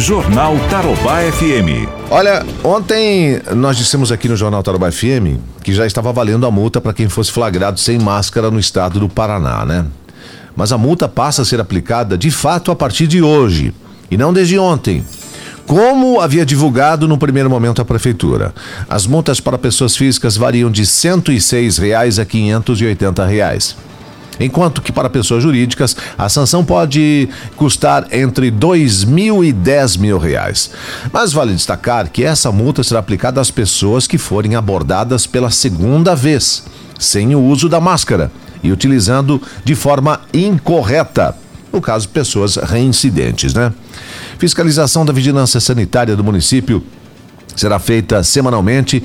Jornal Tarobá FM. Olha, ontem nós dissemos aqui no Jornal Tarobá FM que já estava valendo a multa para quem fosse flagrado sem máscara no estado do Paraná, né? Mas a multa passa a ser aplicada de fato a partir de hoje e não desde ontem. Como havia divulgado no primeiro momento a prefeitura, as multas para pessoas físicas variam de 106 reais a 580 reais enquanto que para pessoas jurídicas a sanção pode custar entre dois mil e dez mil reais. Mas vale destacar que essa multa será aplicada às pessoas que forem abordadas pela segunda vez, sem o uso da máscara e utilizando de forma incorreta. No caso, pessoas reincidentes, né? Fiscalização da vigilância sanitária do município será feita semanalmente,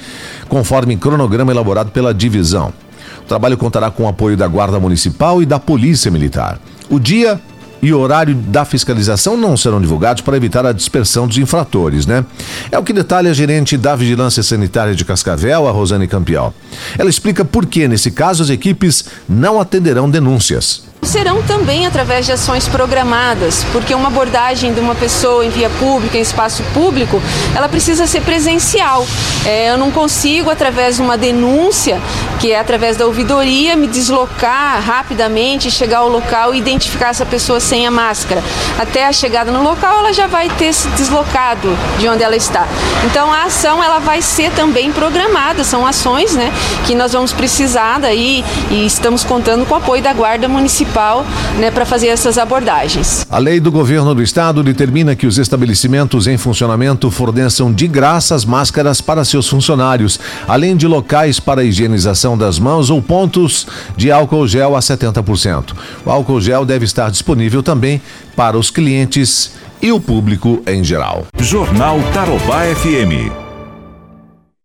conforme cronograma elaborado pela divisão. O trabalho contará com o apoio da Guarda Municipal e da Polícia Militar. O dia e horário da fiscalização não serão divulgados para evitar a dispersão dos infratores, né? É o que detalha a gerente da Vigilância Sanitária de Cascavel, a Rosane Campial. Ela explica por que, nesse caso, as equipes não atenderão denúncias serão também através de ações programadas, porque uma abordagem de uma pessoa em via pública, em espaço público, ela precisa ser presencial. É, eu não consigo, através de uma denúncia, que é através da ouvidoria, me deslocar rapidamente, chegar ao local e identificar essa pessoa sem a máscara. Até a chegada no local, ela já vai ter se deslocado de onde ela está. Então, a ação ela vai ser também programada, são ações né, que nós vamos precisar daí e estamos contando com o apoio da Guarda Municipal municipal né, para fazer essas abordagens. A lei do governo do estado determina que os estabelecimentos em funcionamento forneçam de graça as máscaras para seus funcionários, além de locais para higienização das mãos ou pontos de álcool gel a 70%. O álcool gel deve estar disponível também para os clientes e o público em geral. Jornal Tarobá FM.